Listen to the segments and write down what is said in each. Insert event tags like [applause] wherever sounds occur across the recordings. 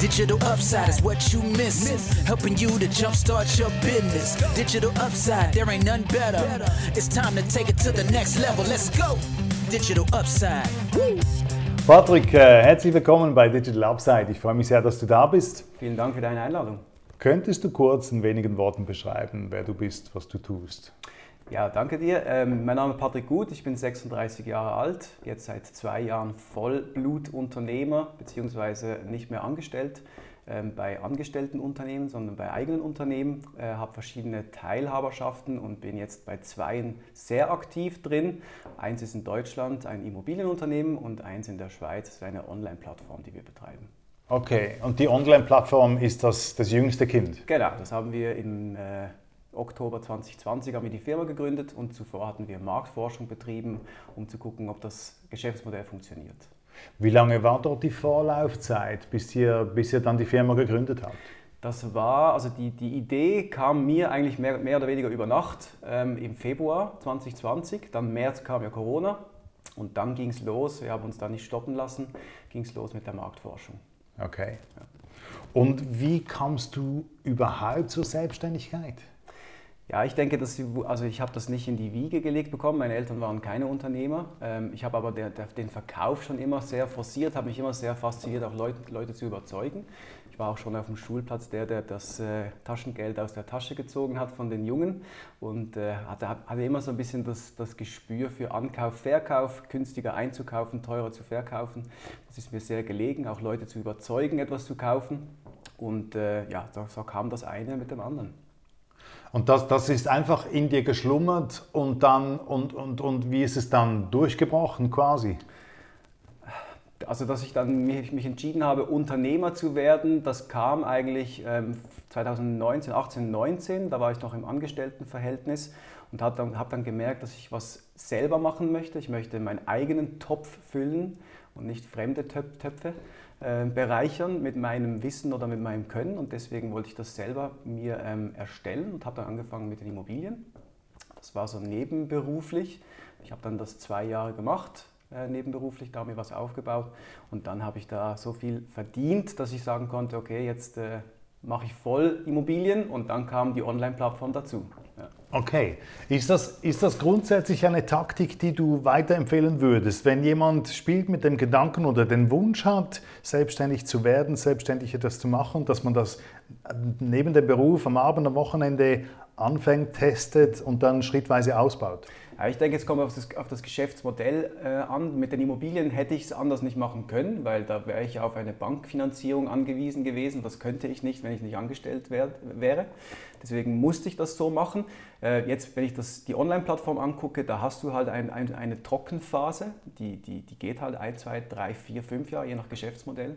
Digital upside is what you miss. Helping you to jumpstart your business. Digital upside, there ain't none better. It's time to take it to the next level. Let's go. Digital upside. Patrick, äh, herzlich willkommen bei Digital Upside. Ich freue mich sehr, dass du da bist. Vielen Dank für deine Einladung. Könntest du kurz in wenigen Worten beschreiben, wer du bist, was du tust? Ja, danke dir. Ähm, mein Name ist Patrick Gut, ich bin 36 Jahre alt, jetzt seit zwei Jahren Vollblutunternehmer beziehungsweise nicht mehr angestellt ähm, bei angestellten Unternehmen, sondern bei eigenen Unternehmen, äh, habe verschiedene Teilhaberschaften und bin jetzt bei zweien sehr aktiv drin. Eins ist in Deutschland ein Immobilienunternehmen und eins in der Schweiz ist eine Online-Plattform, die wir betreiben. Okay, und die Online-Plattform ist das, das jüngste Kind? Genau, das haben wir im äh, Oktober 2020 haben wir die Firma gegründet und zuvor hatten wir Marktforschung betrieben, um zu gucken, ob das Geschäftsmodell funktioniert. Wie lange war dort die Vorlaufzeit, bis ihr, bis ihr dann die Firma gegründet habt? Das war, also die, die Idee kam mir eigentlich mehr, mehr oder weniger über Nacht ähm, im Februar 2020. Dann März kam ja Corona und dann ging es los. Wir haben uns da nicht stoppen lassen, ging es los mit der Marktforschung. Okay. Ja. Und wie kamst du überhaupt zur Selbstständigkeit? Ja, ich denke, dass, also ich habe das nicht in die Wiege gelegt bekommen. Meine Eltern waren keine Unternehmer. Ähm, ich habe aber den Verkauf schon immer sehr forciert, habe mich immer sehr fasziniert, auch Leute, Leute zu überzeugen. Ich war auch schon auf dem Schulplatz der, der das äh, Taschengeld aus der Tasche gezogen hat von den Jungen und äh, hatte, hatte immer so ein bisschen das, das Gespür für Ankauf, Verkauf, günstiger einzukaufen, teurer zu verkaufen. Das ist mir sehr gelegen, auch Leute zu überzeugen, etwas zu kaufen. Und äh, ja, so, so kam das eine mit dem anderen. Und das, das ist einfach in dir geschlummert und dann und, und, und wie ist es dann durchgebrochen quasi? Also dass ich dann mich, mich entschieden habe, Unternehmer zu werden, das kam eigentlich ähm, 2019, 18, 19, da war ich noch im Angestelltenverhältnis und habe dann, hab dann gemerkt, dass ich was selber machen möchte. Ich möchte meinen eigenen Topf füllen und nicht fremde Töpfe. Äh, bereichern mit meinem Wissen oder mit meinem Können und deswegen wollte ich das selber mir ähm, erstellen und habe dann angefangen mit den Immobilien. Das war so nebenberuflich. Ich habe dann das zwei Jahre gemacht, äh, nebenberuflich, da mir was aufgebaut und dann habe ich da so viel verdient, dass ich sagen konnte, okay, jetzt äh, mache ich voll Immobilien und dann kam die Online-Plattform dazu. Okay. Ist das, ist das grundsätzlich eine Taktik, die du weiterempfehlen würdest? Wenn jemand spielt mit dem Gedanken oder den Wunsch hat, selbstständig zu werden, selbstständig etwas zu machen, dass man das neben dem Beruf am Abend, am Wochenende anfängt, testet und dann schrittweise ausbaut? Ich denke, jetzt kommt auf das, auf das Geschäftsmodell äh, an. Mit den Immobilien hätte ich es anders nicht machen können, weil da wäre ich auf eine Bankfinanzierung angewiesen gewesen. Das könnte ich nicht, wenn ich nicht angestellt wär, wäre. Deswegen musste ich das so machen. Äh, jetzt, wenn ich das, die Online-Plattform angucke, da hast du halt ein, ein, eine Trockenphase, die, die, die geht halt ein, zwei, drei, vier, fünf Jahre, je nach Geschäftsmodell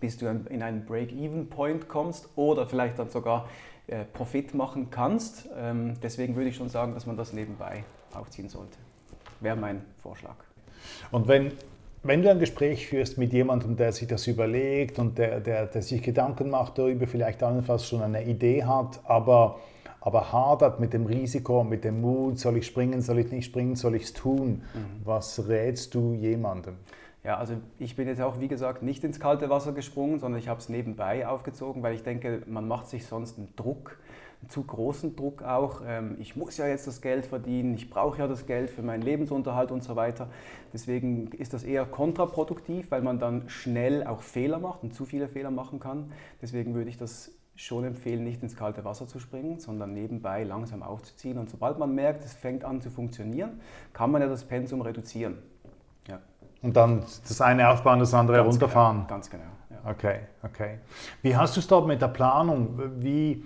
bis du in einen Break-Even-Point kommst oder vielleicht dann sogar äh, Profit machen kannst. Ähm, deswegen würde ich schon sagen, dass man das nebenbei aufziehen sollte. Wäre mein Vorschlag. Und wenn, wenn du ein Gespräch führst mit jemandem, der sich das überlegt und der, der, der sich Gedanken macht darüber, vielleicht allenfalls schon eine Idee hat, aber, aber hadert mit dem Risiko, mit dem Mut, soll ich springen, soll ich nicht springen, soll ich es tun, mhm. was rätst du jemandem? Ja, also ich bin jetzt auch, wie gesagt, nicht ins kalte Wasser gesprungen, sondern ich habe es nebenbei aufgezogen, weil ich denke, man macht sich sonst einen Druck, einen zu großen Druck auch. Ähm, ich muss ja jetzt das Geld verdienen, ich brauche ja das Geld für meinen Lebensunterhalt und so weiter. Deswegen ist das eher kontraproduktiv, weil man dann schnell auch Fehler macht und zu viele Fehler machen kann. Deswegen würde ich das schon empfehlen, nicht ins kalte Wasser zu springen, sondern nebenbei langsam aufzuziehen. Und sobald man merkt, es fängt an zu funktionieren, kann man ja das Pensum reduzieren. Und dann das eine aufbauen, das andere ganz genau, runterfahren. Genau, ganz genau. Ja. Okay, okay. Wie hast du es dort mit der Planung? Wie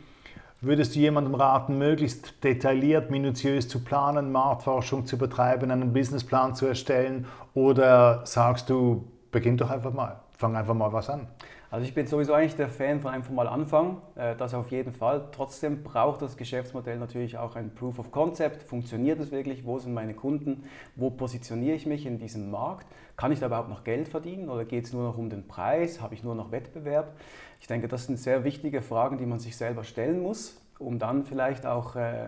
würdest du jemandem raten, möglichst detailliert, minutiös zu planen, Marktforschung zu betreiben, einen Businessplan zu erstellen? Oder sagst du, beginn doch einfach mal, fang einfach mal was an? Also ich bin sowieso eigentlich der Fan von einfach mal anfangen, äh, das auf jeden Fall. Trotzdem braucht das Geschäftsmodell natürlich auch ein Proof of Concept. Funktioniert es wirklich? Wo sind meine Kunden? Wo positioniere ich mich in diesem Markt? Kann ich da überhaupt noch Geld verdienen oder geht es nur noch um den Preis? Habe ich nur noch Wettbewerb? Ich denke, das sind sehr wichtige Fragen, die man sich selber stellen muss, um dann vielleicht auch äh,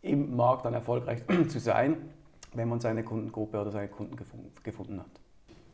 im Markt dann erfolgreich [clears throat] zu sein, wenn man seine Kundengruppe oder seine Kunden gefunden hat.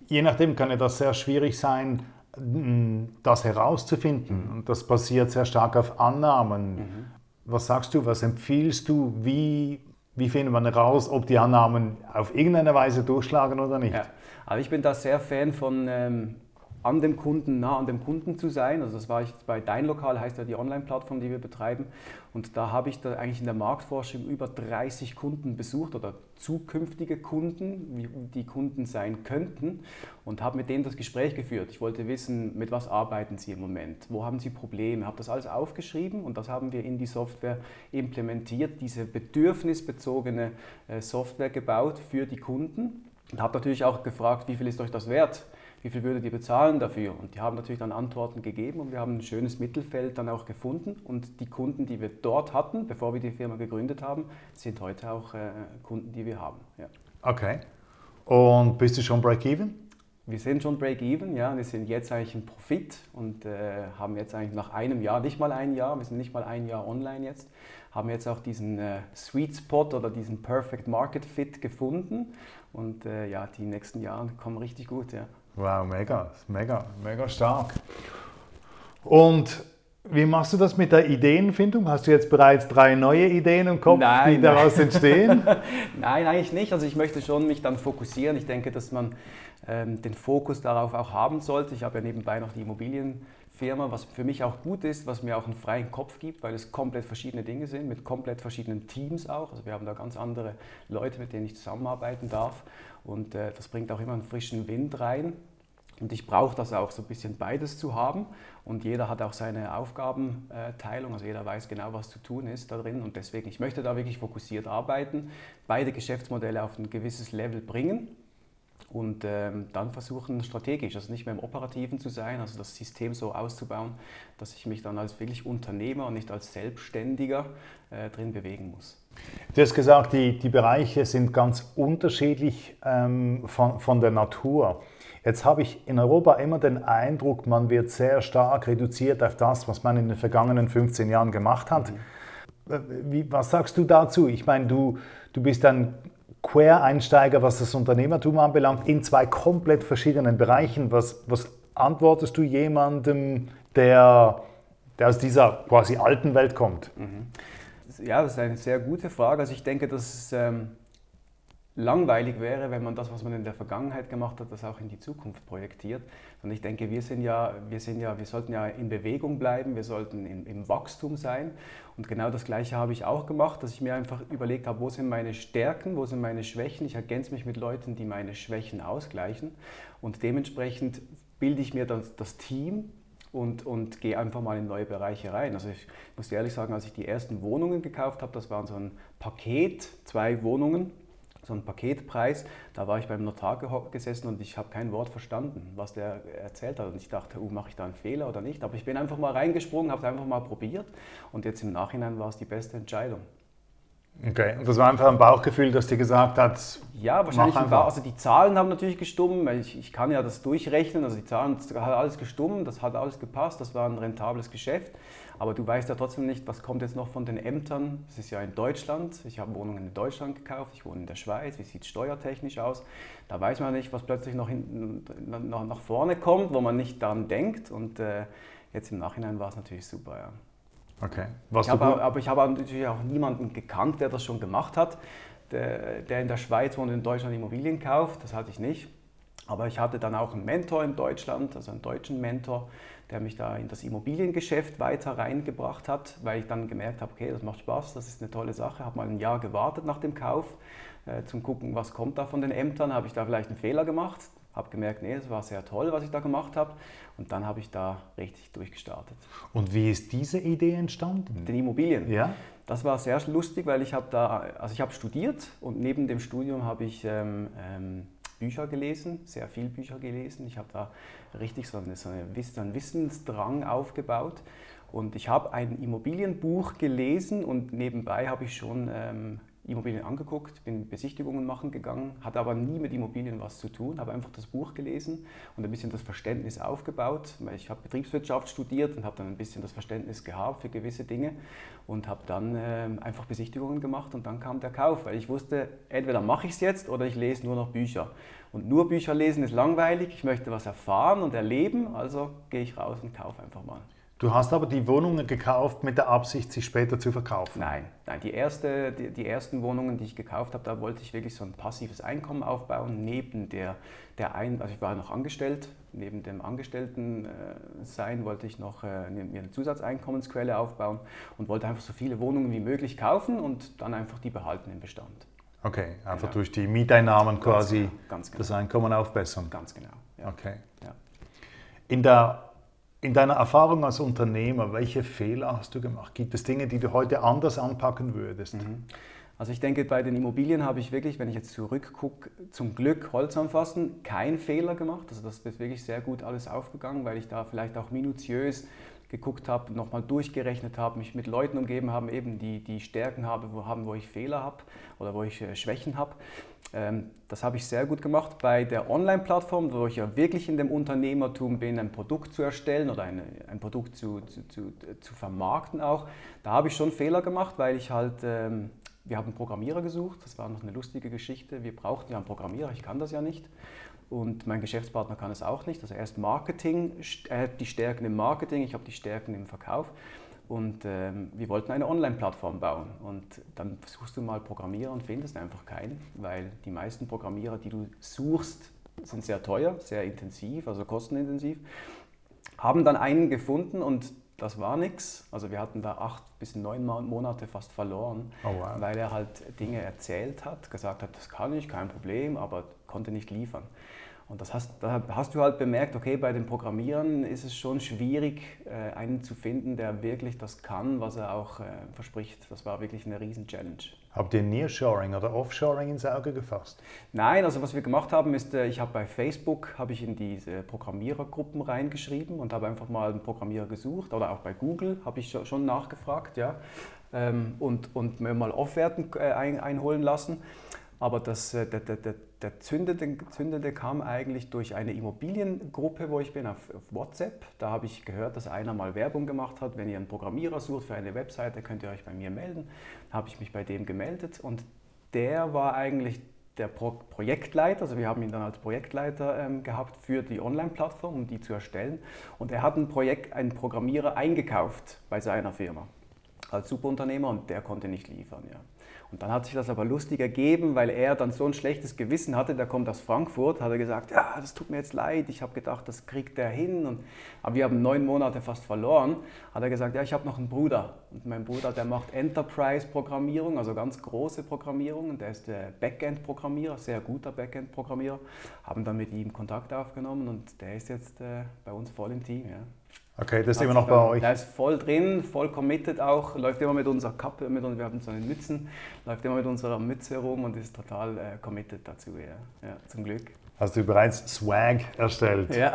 Je nachdem kann ja das sehr schwierig sein, das herauszufinden. Und das basiert sehr stark auf Annahmen. Mhm. Was sagst du, was empfiehlst du, wie, wie findet man heraus, ob die Annahmen auf irgendeine Weise durchschlagen oder nicht? Ja. Also ich bin da sehr Fan von ähm, an dem Kunden, nah an dem Kunden zu sein. Also das war ich bei Dein Lokal, heißt ja die Online-Plattform, die wir betreiben. Und da habe ich da eigentlich in der Marktforschung über 30 Kunden besucht oder zukünftige Kunden, die Kunden sein könnten und habe mit denen das Gespräch geführt. Ich wollte wissen, mit was arbeiten sie im Moment, wo haben sie Probleme, habe das alles aufgeschrieben und das haben wir in die Software implementiert, diese bedürfnisbezogene äh, Software gebaut für die Kunden und habe natürlich auch gefragt, wie viel ist euch das wert? Wie viel würdet ihr bezahlen dafür? Und die haben natürlich dann Antworten gegeben und wir haben ein schönes Mittelfeld dann auch gefunden. Und die Kunden, die wir dort hatten, bevor wir die Firma gegründet haben, sind heute auch äh, Kunden, die wir haben. Ja. Okay. Und bist du schon Break-Even? Wir sind schon Break-Even, ja. Wir sind jetzt eigentlich im Profit und äh, haben jetzt eigentlich nach einem Jahr, nicht mal ein Jahr, wir sind nicht mal ein Jahr online jetzt, haben jetzt auch diesen äh, Sweet Spot oder diesen Perfect Market Fit gefunden. Und äh, ja, die nächsten Jahre kommen richtig gut, ja. Wow, mega, mega, mega stark. Und wie machst du das mit der Ideenfindung? Hast du jetzt bereits drei neue Ideen im Kopf, nein, die daraus nein. entstehen? [laughs] nein, eigentlich nicht. Also ich möchte schon mich dann fokussieren. Ich denke, dass man ähm, den Fokus darauf auch haben sollte. Ich habe ja nebenbei noch die Immobilienfirma, was für mich auch gut ist, was mir auch einen freien Kopf gibt, weil es komplett verschiedene Dinge sind, mit komplett verschiedenen Teams auch. Also wir haben da ganz andere Leute, mit denen ich zusammenarbeiten darf. Und äh, das bringt auch immer einen frischen Wind rein. Und ich brauche das auch so ein bisschen beides zu haben. Und jeder hat auch seine Aufgabenteilung, also jeder weiß genau, was zu tun ist da drin. Und deswegen, ich möchte da wirklich fokussiert arbeiten, beide Geschäftsmodelle auf ein gewisses Level bringen und ähm, dann versuchen strategisch, also nicht mehr im Operativen zu sein, also das System so auszubauen, dass ich mich dann als wirklich Unternehmer und nicht als Selbstständiger äh, drin bewegen muss. Du hast gesagt, die, die Bereiche sind ganz unterschiedlich ähm, von, von der Natur. Jetzt habe ich in Europa immer den Eindruck, man wird sehr stark reduziert auf das, was man in den vergangenen 15 Jahren gemacht hat. Mhm. Wie, was sagst du dazu? Ich meine, du, du bist ein Quereinsteiger, was das Unternehmertum anbelangt, in zwei komplett verschiedenen Bereichen. Was, was antwortest du jemandem, der, der aus dieser quasi alten Welt kommt? Mhm. Ja, das ist eine sehr gute Frage. Also ich denke, dass ähm, langweilig wäre, wenn man das, was man in der Vergangenheit gemacht hat, das auch in die Zukunft projektiert. Und ich denke, wir sind ja, wir sind ja, wir sollten ja in Bewegung bleiben, wir sollten in, im Wachstum sein. Und genau das Gleiche habe ich auch gemacht, dass ich mir einfach überlegt habe, wo sind meine Stärken, wo sind meine Schwächen. Ich ergänze mich mit Leuten, die meine Schwächen ausgleichen. Und dementsprechend bilde ich mir dann das Team und, und gehe einfach mal in neue Bereiche rein. Also ich muss ehrlich sagen, als ich die ersten Wohnungen gekauft habe, das waren so ein Paket, zwei Wohnungen so ein Paketpreis. Da war ich beim Notar gesessen und ich habe kein Wort verstanden, was der erzählt hat. Und ich dachte, uh, mache ich da einen Fehler oder nicht? Aber ich bin einfach mal reingesprungen, habe es einfach mal probiert und jetzt im Nachhinein war es die beste Entscheidung. Okay, und das war einfach ein Bauchgefühl, das dir gesagt hat? Ja, wahrscheinlich ein Bauch. Also die Zahlen haben natürlich gestummt, ich, ich kann ja das durchrechnen, also die Zahlen, das hat alles gestummt, das hat alles gepasst, das war ein rentables Geschäft. Aber du weißt ja trotzdem nicht, was kommt jetzt noch von den Ämtern. Es ist ja in Deutschland, ich habe Wohnungen in Deutschland gekauft, ich wohne in der Schweiz, wie sieht es steuertechnisch aus? Da weiß man nicht, was plötzlich noch, hin, noch nach vorne kommt, wo man nicht daran denkt. Und äh, jetzt im Nachhinein war es natürlich super, ja. Okay. Ich habe, aber ich habe natürlich auch niemanden gekannt, der das schon gemacht hat, der, der in der Schweiz und in Deutschland Immobilien kauft. Das hatte ich nicht. Aber ich hatte dann auch einen Mentor in Deutschland, also einen deutschen Mentor, der mich da in das Immobiliengeschäft weiter reingebracht hat, weil ich dann gemerkt habe, okay, das macht Spaß, das ist eine tolle Sache. Habe mal ein Jahr gewartet nach dem Kauf, äh, zum gucken, was kommt da von den Ämtern. Habe ich da vielleicht einen Fehler gemacht? Habe gemerkt, nee, es war sehr toll, was ich da gemacht habe. Und dann habe ich da richtig durchgestartet. Und wie ist diese Idee entstanden? Den Immobilien. Ja. Das war sehr lustig, weil ich habe da, also ich habe studiert und neben dem Studium habe ich ähm, ähm, Bücher gelesen, sehr viel Bücher gelesen. Ich habe da richtig so, eine, so einen Wissensdrang aufgebaut. Und ich habe ein Immobilienbuch gelesen und nebenbei habe ich schon ähm, Immobilien angeguckt, bin Besichtigungen machen gegangen, hatte aber nie mit Immobilien was zu tun, habe einfach das Buch gelesen und ein bisschen das Verständnis aufgebaut. Ich habe Betriebswirtschaft studiert und habe dann ein bisschen das Verständnis gehabt für gewisse Dinge und habe dann äh, einfach Besichtigungen gemacht und dann kam der Kauf, weil ich wusste, entweder mache ich es jetzt oder ich lese nur noch Bücher. Und nur Bücher lesen ist langweilig, ich möchte was erfahren und erleben, also gehe ich raus und kaufe einfach mal. Du hast aber die Wohnungen gekauft mit der Absicht, sie später zu verkaufen? Nein, nein die, erste, die, die ersten Wohnungen, die ich gekauft habe, da wollte ich wirklich so ein passives Einkommen aufbauen, neben der, der ein, also ich war noch angestellt, neben dem Angestelltensein äh, wollte ich noch äh, mir eine Zusatzeinkommensquelle aufbauen und wollte einfach so viele Wohnungen wie möglich kaufen und dann einfach die behalten im Bestand. Okay, einfach genau. durch die Mieteinnahmen quasi ganz genau, ganz genau. das Einkommen aufbessern. Ganz genau. Ja. Okay. Ja. In der in deiner Erfahrung als Unternehmer, welche Fehler hast du gemacht? Gibt es Dinge, die du heute anders anpacken würdest? Mhm. Also ich denke, bei den Immobilien habe ich wirklich, wenn ich jetzt zurückgucke, zum Glück Holz anfassen, keinen Fehler gemacht. Also das ist wirklich sehr gut alles aufgegangen, weil ich da vielleicht auch minutiös geguckt habe, nochmal durchgerechnet habe, mich mit Leuten umgeben habe, eben die, die Stärken habe, wo, haben, wo ich Fehler habe oder wo ich äh, Schwächen habe. Ähm, das habe ich sehr gut gemacht. Bei der Online-Plattform, wo ich ja wirklich in dem Unternehmertum bin, ein Produkt zu erstellen oder eine, ein Produkt zu, zu, zu, zu, vermarkten auch, da habe ich schon Fehler gemacht, weil ich halt... Ähm, wir haben einen Programmierer gesucht, das war noch eine lustige Geschichte. Wir brauchten ja einen Programmierer, ich kann das ja nicht und mein Geschäftspartner kann es auch nicht. Also er ist Marketing, er hat die Stärken im Marketing, ich habe die Stärken im Verkauf. Und ähm, wir wollten eine Online-Plattform bauen. Und dann suchst du mal Programmierer und findest einfach keinen, weil die meisten Programmierer, die du suchst, sind sehr teuer, sehr intensiv, also kostenintensiv. Haben dann einen gefunden und das war nichts. Also wir hatten da acht bis neun Monate fast verloren, oh wow. weil er halt Dinge erzählt hat, gesagt hat, das kann ich, kein Problem, aber konnte nicht liefern. Und das hast, da hast du halt bemerkt, okay, bei den Programmieren ist es schon schwierig, äh, einen zu finden, der wirklich das kann, was er auch äh, verspricht. Das war wirklich eine riesen Challenge. Habt ihr Nearshoring oder Offshoring ins Auge gefasst? Nein, also was wir gemacht haben, ist, äh, ich habe bei Facebook habe ich in diese Programmierergruppen reingeschrieben und habe einfach mal einen Programmierer gesucht oder auch bei Google habe ich schon nachgefragt, ja, ähm, und, und mir mal Offerten einholen lassen. Aber das, der, der, der, der Zündende, Zündende kam eigentlich durch eine Immobiliengruppe, wo ich bin, auf, auf WhatsApp. Da habe ich gehört, dass einer mal Werbung gemacht hat. Wenn ihr einen Programmierer sucht für eine Webseite, könnt ihr euch bei mir melden. Da habe ich mich bei dem gemeldet und der war eigentlich der Pro Projektleiter, also wir haben ihn dann als Projektleiter ähm, gehabt für die Online-Plattform, um die zu erstellen. Und er hat ein Projekt, einen Programmierer eingekauft bei seiner Firma als Superunternehmer und der konnte nicht liefern. Ja. Und dann hat sich das aber lustig ergeben, weil er dann so ein schlechtes Gewissen hatte, der kommt aus Frankfurt, hat er gesagt, ja, das tut mir jetzt leid, ich habe gedacht, das kriegt er hin. Und, aber wir haben neun Monate fast verloren. Hat er gesagt, ja, ich habe noch einen Bruder. Und mein Bruder, der macht Enterprise-Programmierung, also ganz große Programmierung. Und der ist der Backend-Programmierer, sehr guter Backend-Programmierer. Haben dann mit ihm Kontakt aufgenommen und der ist jetzt äh, bei uns voll im Team. Ja. Okay, das ist immer noch bei euch. Der ist voll drin, voll committed auch, läuft immer mit unserer Kappe, mit, wir haben so eine Mützen, läuft immer mit unserer Mütze rum und ist total äh, committed dazu, ja. ja. Zum Glück. Hast du bereits Swag erstellt? Ja. [laughs]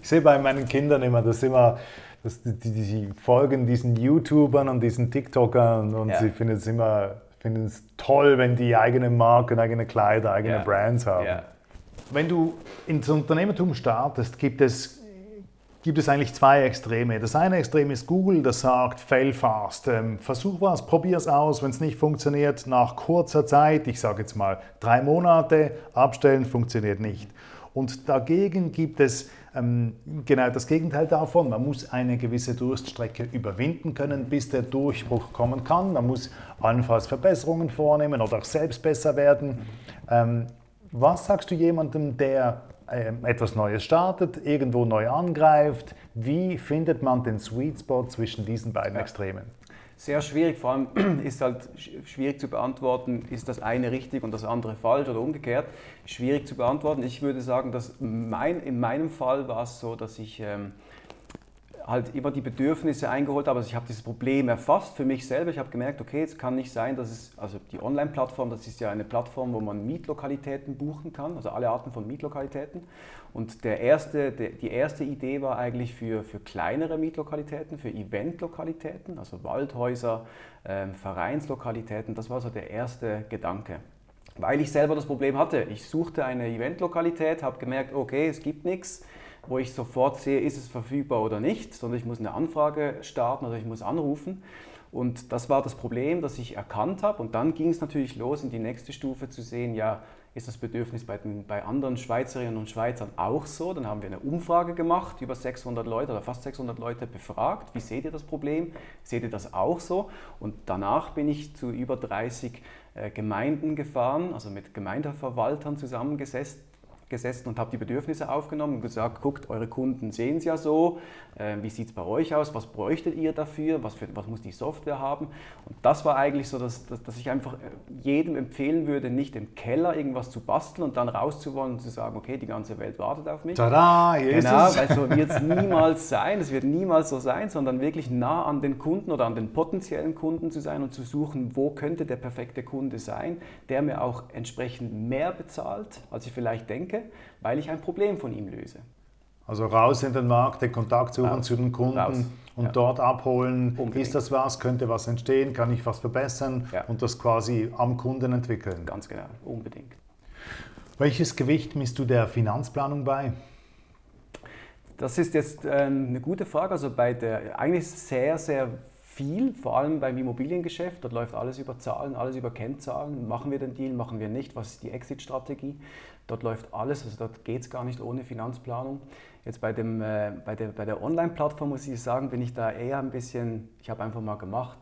ich sehe bei meinen Kindern immer, dass immer, dass die, die, die folgen diesen YouTubern und diesen TikTokern und ja. sie finden es immer finden es toll, wenn die eigene Marken, eigene Kleider, eigene ja. Brands haben. Ja. Wenn du ins Unternehmertum startest, gibt es, gibt es eigentlich zwei Extreme. Das eine Extrem ist Google, das sagt, fail fast. Ähm, versuch was, probier es aus. Wenn es nicht funktioniert, nach kurzer Zeit, ich sage jetzt mal drei Monate, abstellen, funktioniert nicht. Und dagegen gibt es ähm, genau das Gegenteil davon. Man muss eine gewisse Durststrecke überwinden können, bis der Durchbruch kommen kann. Man muss allenfalls Verbesserungen vornehmen oder auch selbst besser werden. Ähm, was sagst du jemandem, der äh, etwas Neues startet, irgendwo neu angreift? Wie findet man den Sweet Spot zwischen diesen beiden ja. Extremen? Sehr schwierig, vor allem [clears throat] ist halt schwierig zu beantworten, ist das eine richtig und das andere falsch oder umgekehrt. Schwierig zu beantworten. Ich würde sagen, dass mein, in meinem Fall war es so, dass ich ähm, halt immer die Bedürfnisse eingeholt habe. Also ich habe dieses Problem erfasst für mich selber. Ich habe gemerkt, okay, es kann nicht sein, dass es, also die Online-Plattform, das ist ja eine Plattform, wo man Mietlokalitäten buchen kann, also alle Arten von Mietlokalitäten. Und der erste, der, die erste Idee war eigentlich für, für kleinere Mietlokalitäten, für Eventlokalitäten, also Waldhäuser, ähm, Vereinslokalitäten. Das war so der erste Gedanke weil ich selber das Problem hatte. Ich suchte eine Eventlokalität, habe gemerkt, okay, es gibt nichts wo ich sofort sehe, ist es verfügbar oder nicht, sondern ich muss eine Anfrage starten oder ich muss anrufen. Und das war das Problem, das ich erkannt habe. Und dann ging es natürlich los, in die nächste Stufe zu sehen, ja, ist das Bedürfnis bei, den, bei anderen Schweizerinnen und Schweizern auch so? Dann haben wir eine Umfrage gemacht, über 600 Leute oder fast 600 Leute befragt. Wie seht ihr das Problem? Seht ihr das auch so? Und danach bin ich zu über 30 äh, Gemeinden gefahren, also mit Gemeindeverwaltern zusammengesetzt gesessen und habe die Bedürfnisse aufgenommen und gesagt, guckt, eure Kunden sehen es ja so, äh, wie sieht es bei euch aus, was bräuchtet ihr dafür, was, für, was muss die Software haben. Und das war eigentlich so, dass, dass, dass, ich einfach äh, jedem empfehlen würde, nicht im Keller irgendwas zu basteln und dann rauszuwollen und zu sagen, okay, die ganze Welt wartet auf mich. Tada, Jesus. Genau, weil so wird es niemals sein, es wird niemals so sein, sondern wirklich nah an den Kunden oder an den potenziellen Kunden zu sein und zu suchen, wo könnte der perfekte Kunde sein, der mir auch entsprechend mehr bezahlt, als ich vielleicht denke weil ich ein Problem von ihm löse. Also raus in den Markt, den Kontakt suchen raus. zu den Kunden raus. und ja. dort abholen. Unbedingt. Ist das was? Könnte was entstehen? Kann ich was verbessern? Ja. Und das quasi am Kunden entwickeln. Ganz genau, unbedingt. Welches Gewicht misst du der Finanzplanung bei? Das ist jetzt ähm, eine gute Frage. Also bei der eigentlich sehr, sehr viel, vor allem beim Immobiliengeschäft. Dort läuft alles über Zahlen, alles über Kennzahlen. Machen wir den Deal, machen wir nicht? Was ist die Exit-Strategie? Dort läuft alles, also dort geht es gar nicht ohne Finanzplanung. Jetzt bei, dem, äh, bei der, bei der Online-Plattform muss ich sagen, bin ich da eher ein bisschen, ich habe einfach mal gemacht,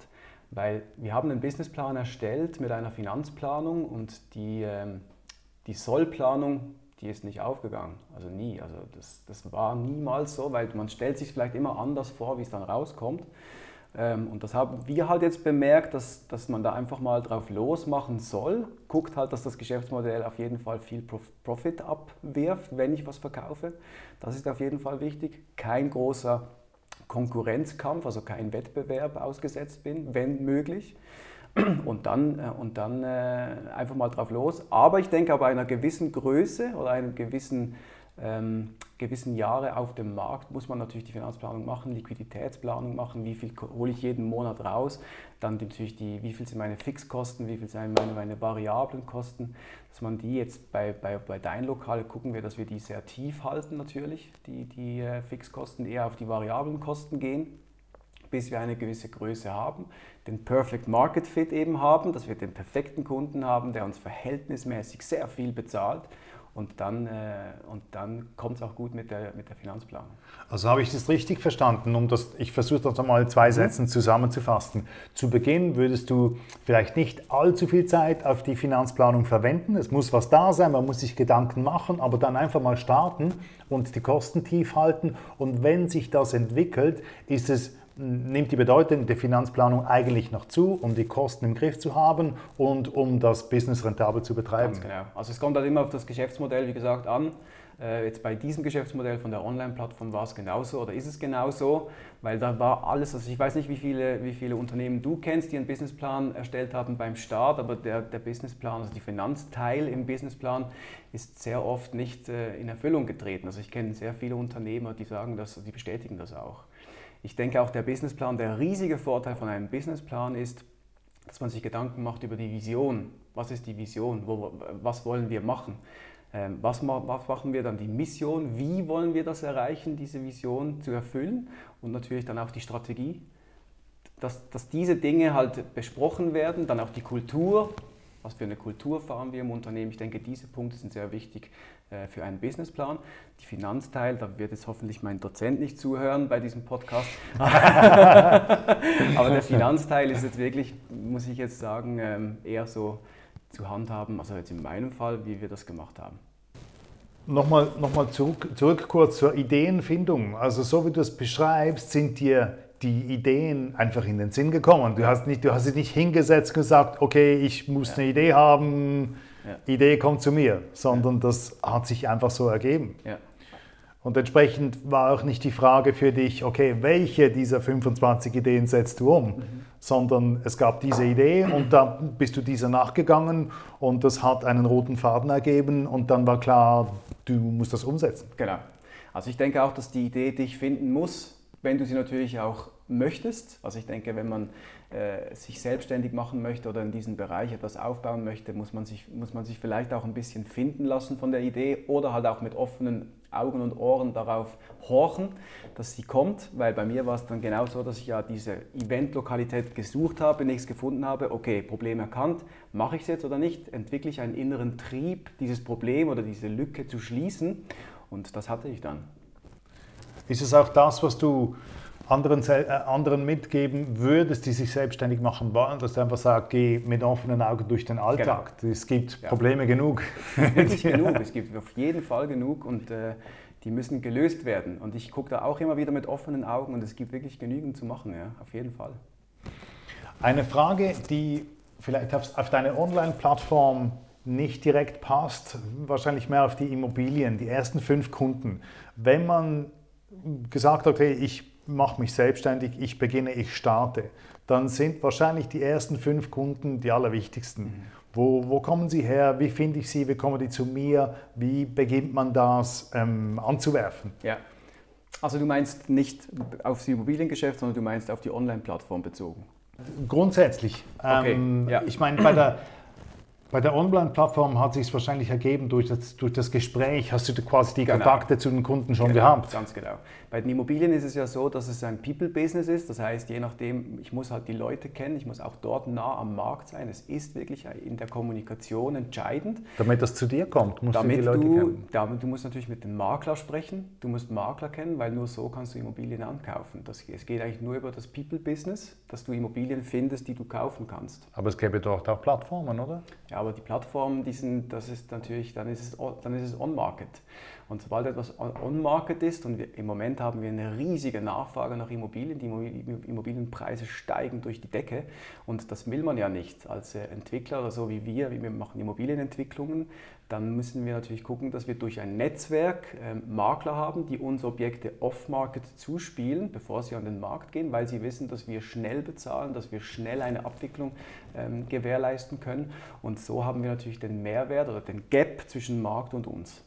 weil wir haben einen Businessplan erstellt mit einer Finanzplanung und die, ähm, die Sollplanung, die ist nicht aufgegangen. Also nie. Also das, das war niemals so, weil man stellt sich vielleicht immer anders vor, wie es dann rauskommt. Ähm, und das haben wir halt jetzt bemerkt, dass, dass man da einfach mal drauf losmachen soll. Guckt halt, dass das Geschäftsmodell auf jeden Fall viel Profit abwirft, wenn ich was verkaufe. Das ist auf jeden Fall wichtig. Kein großer Konkurrenzkampf, also kein Wettbewerb ausgesetzt bin, wenn möglich. Und dann, äh, und dann äh, einfach mal drauf los. Aber ich denke, bei einer gewissen Größe oder einem gewissen ähm, gewissen Jahre auf dem Markt muss man natürlich die Finanzplanung machen, Liquiditätsplanung machen, wie viel hole ich jeden Monat raus, dann natürlich die, wie viel sind meine Fixkosten, wie viel sind meine, meine variablen Kosten, dass man die jetzt bei, bei, bei Dein Lokal gucken wir, dass wir die sehr tief halten natürlich, die, die äh, Fixkosten eher auf die variablen Kosten gehen bis wir eine gewisse Größe haben, den Perfect Market Fit eben haben, dass wir den perfekten Kunden haben, der uns verhältnismäßig sehr viel bezahlt und dann, äh, dann kommt es auch gut mit der, mit der Finanzplanung. Also habe ich das richtig verstanden? Um das, ich versuche das nochmal in zwei mhm. Sätzen zusammenzufassen. Zu Beginn würdest du vielleicht nicht allzu viel Zeit auf die Finanzplanung verwenden. Es muss was da sein, man muss sich Gedanken machen, aber dann einfach mal starten und die Kosten tief halten. Und wenn sich das entwickelt, ist es nimmt die Bedeutung der Finanzplanung eigentlich noch zu, um die Kosten im Griff zu haben und um das Business rentabel zu betreiben. Ganz genau. Also es kommt halt immer auf das Geschäftsmodell, wie gesagt, an. Äh, jetzt bei diesem Geschäftsmodell von der Online-Plattform war es genauso oder ist es genauso, weil da war alles, also ich weiß nicht, wie viele, wie viele Unternehmen du kennst, die einen Businessplan erstellt haben beim Start, aber der, der Businessplan, also die Finanzteil im Businessplan ist sehr oft nicht äh, in Erfüllung getreten. Also ich kenne sehr viele Unternehmer, die sagen das, die bestätigen das auch. Ich denke auch der Businessplan, der riesige Vorteil von einem Businessplan ist, dass man sich Gedanken macht über die Vision. Was ist die Vision? Wo, was wollen wir machen? Ähm, was, machen wir dann die Mission? Wie wollen wir das erreichen, diese Vision zu erfüllen? Und natürlich dann auch die Strategie. Dass, dass diese Dinge halt besprochen werden, dann auch die Kultur, was für eine Kultur fahren wir im Unternehmen. Ich denke, diese Punkte sind sehr wichtig für einen Businessplan. Die Finanzteil, da wird jetzt hoffentlich mein Dozent nicht zuhören bei diesem Podcast. [laughs] Aber der Finanzteil ist jetzt wirklich, muss ich jetzt sagen, ähm, eher so zu handhaben, also jetzt in meinem Fall, wie wir das gemacht haben. Nochmal, nochmal zurück, zurück kurz zur Ideenfindung. Also so wie du es beschreibst, sind dir die Ideen einfach in den Sinn gekommen. Du hast, nicht, du hast dich nicht hingesetzt und gesagt, okay, ich muss ja. eine Idee haben, ja. Idee kommt zu mir, sondern das hat sich einfach so ergeben. Und entsprechend war auch nicht die Frage für dich, okay, welche dieser 25 Ideen setzt du um, mhm. sondern es gab diese Idee und da bist du dieser nachgegangen und das hat einen roten Faden ergeben und dann war klar, du musst das umsetzen. Genau. Also ich denke auch, dass die Idee dich finden muss, wenn du sie natürlich auch möchtest. Also ich denke, wenn man äh, sich selbstständig machen möchte oder in diesem Bereich etwas aufbauen möchte, muss man, sich, muss man sich vielleicht auch ein bisschen finden lassen von der Idee oder halt auch mit offenen Augen und Ohren darauf horchen, dass sie kommt, weil bei mir war es dann genau so, dass ich ja diese Eventlokalität gesucht habe, nichts gefunden habe, okay, Problem erkannt, mache ich es jetzt oder nicht, entwickle ich einen inneren Trieb, dieses Problem oder diese Lücke zu schließen? Und das hatte ich dann. Ist es auch das, was du anderen, äh, anderen mitgeben würdest, die sich selbstständig machen wollen, dass du einfach sagst, geh mit offenen Augen durch den Alltag. Genau. Es gibt ja. Probleme genug. Wirklich [laughs] genug, es gibt auf jeden Fall genug und äh, die müssen gelöst werden. Und ich gucke da auch immer wieder mit offenen Augen und es gibt wirklich genügend zu machen, ja, auf jeden Fall. Eine Frage, die vielleicht auf, auf deine Online-Plattform nicht direkt passt, wahrscheinlich mehr auf die Immobilien, die ersten fünf Kunden. Wenn man gesagt hat, okay, ich mache mich selbstständig, ich beginne, ich starte, dann sind wahrscheinlich die ersten fünf Kunden die allerwichtigsten. Mhm. Wo, wo, kommen sie her? Wie finde ich sie? Wie kommen die zu mir? Wie beginnt man das ähm, anzuwerfen? Ja. Also du meinst nicht auf das Immobiliengeschäft, sondern du meinst auf die Online-Plattform bezogen? Grundsätzlich. Okay. Ähm, ja. Ich meine, bei der, [clears throat] bei der Online-Plattform hat sich es wahrscheinlich ergeben, durch das, durch das Gespräch hast du quasi die genau. Kontakte zu den Kunden schon genau, gehabt. Ganz genau. Bei den Immobilien ist es ja so, dass es ein People-Business ist. Das heißt, je nachdem, ich muss halt die Leute kennen, ich muss auch dort nah am Markt sein. Es ist wirklich in der Kommunikation entscheidend. Damit das zu dir kommt, musst damit du die Leute du, kennen. Damit, du musst natürlich mit dem Makler sprechen, du musst Makler kennen, weil nur so kannst du Immobilien ankaufen. Das, es geht eigentlich nur über das People-Business, dass du Immobilien findest, die du kaufen kannst. Aber es gäbe doch auch Plattformen, oder? Ja, aber die Plattformen, die sind, das ist natürlich, dann ist es, dann ist es On-Market. Und sobald etwas On-Market ist, und wir, im Moment haben wir eine riesige Nachfrage nach Immobilien, die Immobilienpreise steigen durch die Decke und das will man ja nicht als äh, Entwickler oder so wie wir, wie wir machen Immobilienentwicklungen, dann müssen wir natürlich gucken, dass wir durch ein Netzwerk äh, Makler haben, die uns Objekte off-market zuspielen, bevor sie an den Markt gehen, weil sie wissen, dass wir schnell bezahlen, dass wir schnell eine Abwicklung ähm, gewährleisten können. Und so haben wir natürlich den Mehrwert oder den Gap zwischen Markt und uns.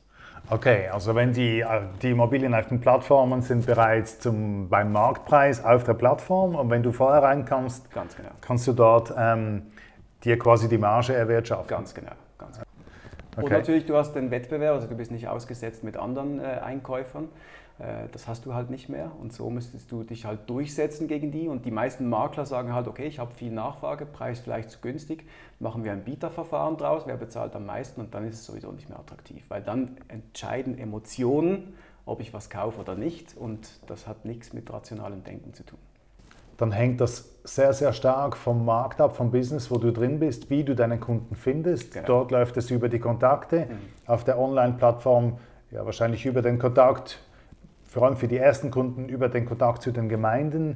Okay, also wenn die, äh, die Immobilien auf den Plattformen sind bereits zum, beim Marktpreis auf der Plattform und wenn du vorher reinkommst, ganz genau. kannst du dort ähm, dir quasi die Marge erwirtschaften. Ganz genau. Ganz genau. Okay. Und natürlich, du hast den Wettbewerb, also du bist nicht ausgesetzt mit anderen äh, Einkäufern. Äh, das hast du halt nicht mehr und so müsstest du dich halt durchsetzen gegen die und die meisten Makler sagen halt, okay, ich habe viel Nachfrage, Preis vielleicht zu günstig, machen wir ein Bieterverfahren draus, wer bezahlt am meisten und dann ist es sowieso nicht mehr attraktiv, weil dann entscheiden Emotionen, ob ich was kaufe oder nicht und das hat nichts mit rationalem Denken zu tun. Dann hängt das sehr, sehr stark vom Markt ab, vom Business, wo du drin bist, wie du deinen Kunden findest. Genau. Dort läuft es über die Kontakte, mhm. auf der Online-Plattform ja wahrscheinlich über den Kontakt vor allem für die ersten Kunden über den Kontakt zu den Gemeinden, mhm.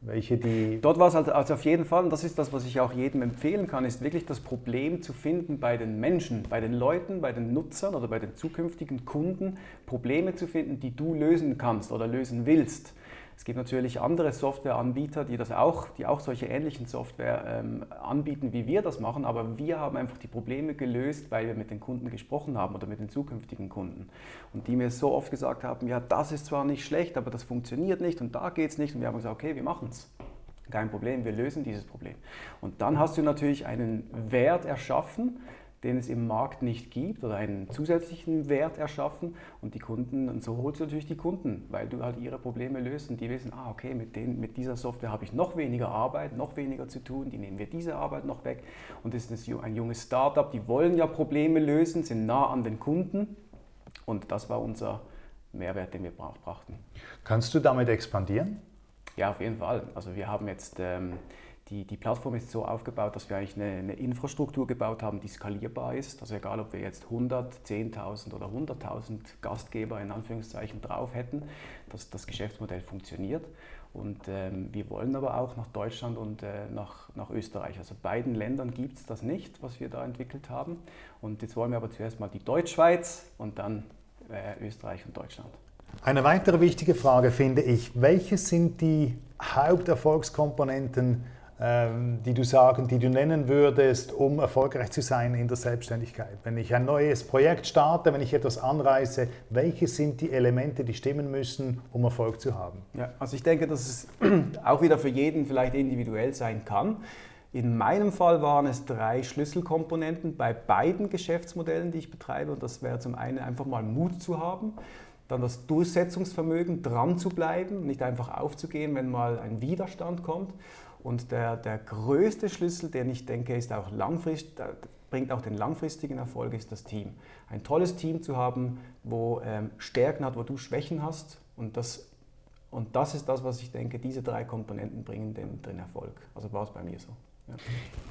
welche die... Dort war es also, also auf jeden Fall, und das ist das, was ich auch jedem empfehlen kann, ist wirklich das Problem zu finden bei den Menschen, bei den Leuten, bei den Nutzern oder bei den zukünftigen Kunden, Probleme zu finden, die du lösen kannst oder lösen willst. Es gibt natürlich andere Softwareanbieter, die das auch, die auch solche ähnlichen Software ähm, anbieten, wie wir das machen, aber wir haben einfach die Probleme gelöst, weil wir mit den Kunden gesprochen haben oder mit den zukünftigen Kunden. Und die mir so oft gesagt haben, ja, das ist zwar nicht schlecht, aber das funktioniert nicht und da geht es nicht. Und wir haben gesagt, okay, wir machen es. Kein Problem, wir lösen dieses Problem. Und dann hast du natürlich einen Wert erschaffen, den es im Markt nicht gibt oder einen zusätzlichen Wert erschaffen und die Kunden, und so holst du natürlich die Kunden, weil du halt ihre Probleme löst und die wissen, ah okay, mit, den, mit dieser Software habe ich noch weniger Arbeit, noch weniger zu tun, die nehmen wir diese Arbeit noch weg und das ist ein junges Startup, die wollen ja Probleme lösen, sind nah an den Kunden und das war unser Mehrwert, den wir brachten. Kannst du damit expandieren? Ja, auf jeden Fall. Also wir haben jetzt... Ähm, die, die Plattform ist so aufgebaut, dass wir eigentlich eine, eine, Infrastruktur gebaut haben, die skalierbar ist. Also egal, ob wir jetzt 100, 10.000 oder 100.000 Gastgeber in Anführungszeichen drauf hätten, dass das Geschäftsmodell funktioniert. Und ähm, wir wollen aber auch nach Deutschland und äh, nach, nach Österreich. Also beiden Ländern gibt es das nicht, was wir da entwickelt haben. Und jetzt wollen wir aber zuerst mal die Deutschschweiz und dann äh, Österreich und Deutschland. Eine weitere wichtige Frage finde ich, welche sind die Haupterfolgskomponenten, die du sagen, die du nennen würdest, um erfolgreich zu sein in der Selbstständigkeit? Wenn ich ein neues Projekt starte, wenn ich etwas anreise, welche sind die Elemente, die stimmen müssen, um Erfolg zu haben? Ja, also ich denke, dass es [clears throat] auch wieder für jeden vielleicht individuell sein kann. In meinem Fall waren es drei Schlüsselkomponenten bei beiden Geschäftsmodellen, die ich betreibe. Und das wäre zum einen einfach mal Mut zu haben, dann das Durchsetzungsvermögen, dran zu bleiben, nicht einfach aufzugehen, wenn mal ein Widerstand kommt. Und der, der größte Schlüssel, den ich denke, ist auch langfristig, bringt auch den langfristigen Erfolg, ist das Team. Ein tolles Team zu haben, wo ähm, Stärken hat, wo du Schwächen hast. Und das, und das ist das, was ich denke, diese drei Komponenten bringen den, den Erfolg. Also war es bei mir so.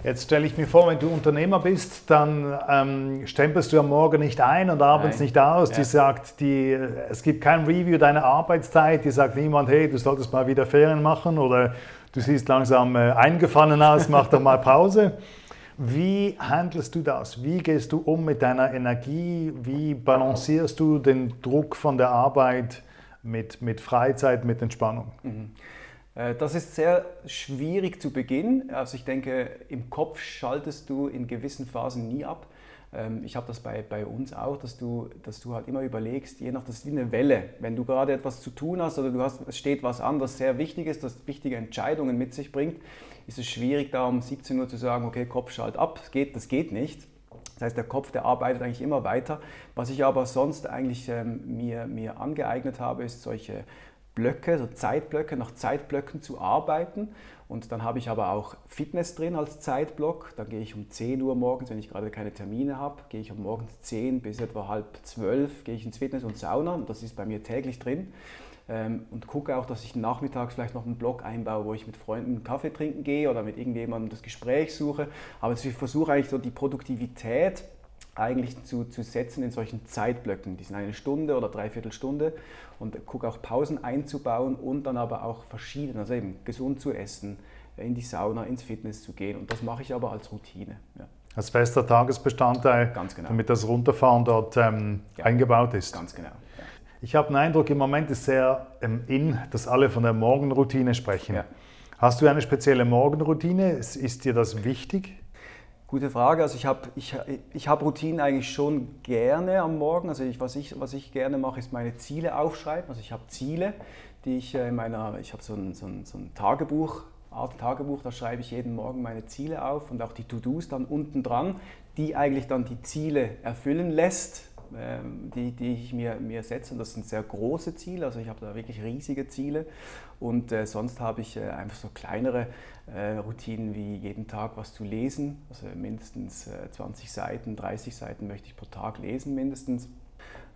Jetzt stelle ich mir vor, wenn du Unternehmer bist, dann ähm, stempelst du am Morgen nicht ein und abends Nein. nicht aus. Ja. Die sagt, die, es gibt kein Review deiner Arbeitszeit. Die sagt niemand, hey, du solltest mal wieder Ferien machen oder du siehst langsam äh, eingefallen aus, mach doch mal Pause. Wie handelst du das? Wie gehst du um mit deiner Energie? Wie balancierst du den Druck von der Arbeit mit, mit Freizeit, mit Entspannung? Mhm. Äh, das ist sehr schwierig zu Beginn. Also ich denke, im Kopf schaltest du in gewissen Phasen nie ab. Ähm, ich habe das bei, bei uns auch, dass du, dass du halt immer überlegst, je nach, das ist wie eine Welle. Wenn du gerade etwas zu tun hast oder du hast, es steht was an, das sehr wichtig ist, das wichtige Entscheidungen mit sich bringt, ist es schwierig, da um 17 Uhr zu sagen, okay, Kopf schalt ab, das geht, das geht nicht. Das heißt, der Kopf, der arbeitet eigentlich immer weiter. Was ich aber sonst eigentlich ähm, mir, mir angeeignet habe, ist solche Blöcke, so Zeitblöcke, nach Zeitblöcken zu arbeiten. Und dann habe ich aber auch Fitness drin als Zeitblock. Dann gehe ich um 10 Uhr morgens, wenn ich gerade keine Termine habe, gehe ich um morgens 10 bis etwa halb 12, gehe ich ins Fitness und Sauna. Und das ist bei mir täglich drin. Ähm, und gucke auch, dass ich nachmittags vielleicht noch einen Blog einbaue, wo ich mit Freunden Kaffee trinken gehe oder mit irgendjemandem das Gespräch suche. Aber ich versuche eigentlich so die Produktivität eigentlich zu, zu setzen in solchen Zeitblöcken. Die sind eine Stunde oder dreiviertel Stunde und gucke auch Pausen einzubauen und dann aber auch verschieden, also eben gesund zu essen, in die Sauna, ins Fitness zu gehen. Und das mache ich aber als Routine. Ja. Als fester Tagesbestandteil, genau. damit das Runterfahren dort ähm, ja. eingebaut ist. Ganz genau. Ja. Ich habe den Eindruck, im Moment ist sehr ähm, in, dass alle von der Morgenroutine sprechen. Hast du eine spezielle Morgenroutine? Ist dir das wichtig? Gute Frage. Also ich habe ich, ich hab Routinen eigentlich schon gerne am Morgen. Also ich, was, ich, was ich gerne mache, ist meine Ziele aufschreiben. Also ich habe Ziele, die ich äh, in meiner, ich habe so ein, so, ein, so ein Tagebuch, Art Tagebuch, da schreibe ich jeden Morgen meine Ziele auf und auch die To-Dos dann unten dran, die eigentlich dann die Ziele erfüllen lässt die, die ich mir, mir setze. Und das sind sehr große Ziele, also ich habe da wirklich riesige Ziele. Und äh, sonst habe ich äh, einfach so kleinere äh, Routinen wie jeden Tag was zu lesen. Also mindestens 20 äh, Seiten, 30 Seiten möchte ich pro Tag lesen mindestens.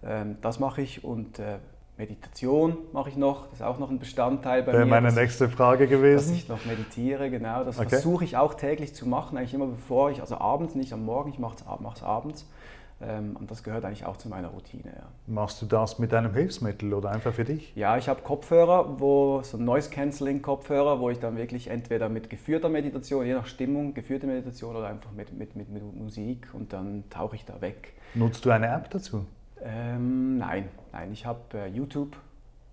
Ähm, das mache ich und äh, Meditation mache ich noch, das ist auch noch ein Bestandteil bei Wäre mir. Wäre meine nächste Frage gewesen. Dass ich noch meditiere, genau. Das okay. versuche ich auch täglich zu machen, eigentlich immer bevor ich, also abends, nicht am Morgen, ich mache es abends. Ähm, und das gehört eigentlich auch zu meiner Routine. Ja. Machst du das mit einem Hilfsmittel oder einfach für dich? Ja, ich habe Kopfhörer, wo so Noise Cancelling Kopfhörer, wo ich dann wirklich entweder mit geführter Meditation, je nach Stimmung, geführte Meditation oder einfach mit, mit, mit, mit Musik und dann tauche ich da weg. Nutzt du eine App dazu? Ähm, nein, nein, ich habe äh, YouTube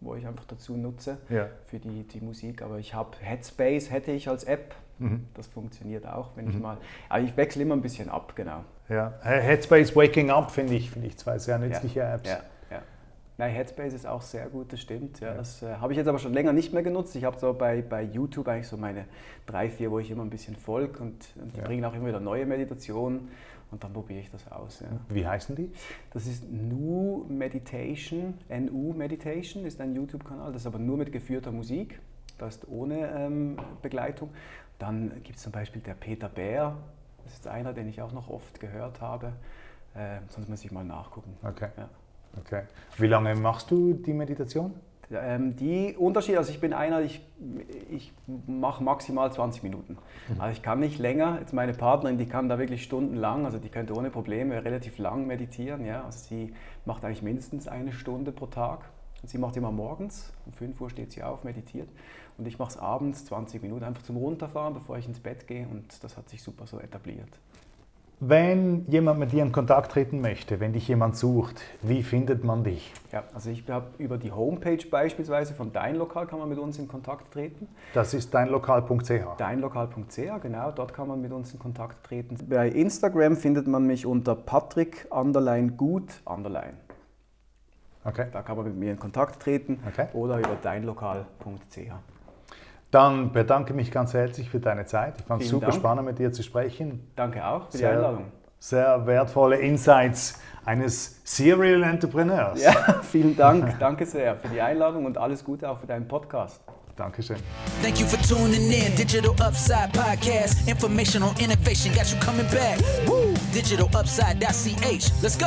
wo ich einfach dazu nutze ja. für die, die Musik. Aber ich habe Headspace, hätte ich als App. Mhm. Das funktioniert auch, wenn mhm. ich mal. Aber ich wechsle immer ein bisschen ab, genau. Ja. Headspace Waking Up finde ich, find ich zwei sehr nützliche ja. Apps. Ja. Ja. Nein, Headspace ist auch sehr gut, das stimmt. Ja, Das äh, habe ich jetzt aber schon länger nicht mehr genutzt. Ich habe so bei, bei YouTube eigentlich so meine drei, vier, wo ich immer ein bisschen folge und, und die bringen auch immer wieder neue Meditationen und dann probiere ich das aus. Ja. Wie heißen die? Das ist Nu Meditation, NU Meditation ist ein YouTube-Kanal, das ist aber nur mit geführter Musik, das ist ohne ähm, Begleitung. Dann gibt es zum Beispiel der Peter Bär, das ist einer, den ich auch noch oft gehört habe. Äh, sonst muss ich mal nachgucken. Okay. Ja. okay. Wie lange machst du die Meditation? Ähm, die Unterschiede, also ich bin einer, ich, ich mache maximal 20 Minuten. Mhm. Also ich kann nicht länger. Jetzt meine Partnerin, die kann da wirklich stundenlang, also die könnte ohne Probleme relativ lang meditieren. Ja? Also sie macht eigentlich mindestens eine Stunde pro Tag. Und sie macht immer morgens, um 5 Uhr steht sie auf, meditiert. Und ich mache es abends 20 Minuten einfach zum Runterfahren, bevor ich ins Bett gehe. Und das hat sich super so etabliert. Wenn jemand mit dir in Kontakt treten möchte, wenn dich jemand sucht, wie findet man dich? Ja, also ich habe über die Homepage beispielsweise von Dein Lokal kann man mit uns in Kontakt treten. Das ist deinlokal.ch. Deinlokal.ch, genau, dort kann man mit uns in Kontakt treten. Bei Instagram findet man mich unter Patrick underline gut underline. Okay. Da kann man mit mir in Kontakt treten Okay. oder über deinlokal.ch. Dann bedanke mich ganz herzlich für deine Zeit. Ich fand es super Dank. spannend mit dir zu sprechen. Danke auch für die Sehr, Einladung. sehr wertvolle Insights eines Serial Entrepreneurs. Ja, [laughs] vielen Dank, danke sehr für die Einladung und alles Gute auch für deinen Podcast. Dankeschön. Thank you for tuning in. Digital Upside Podcast. Information on innovation got you coming back. Woo! Digitalupside.ch. Let's go.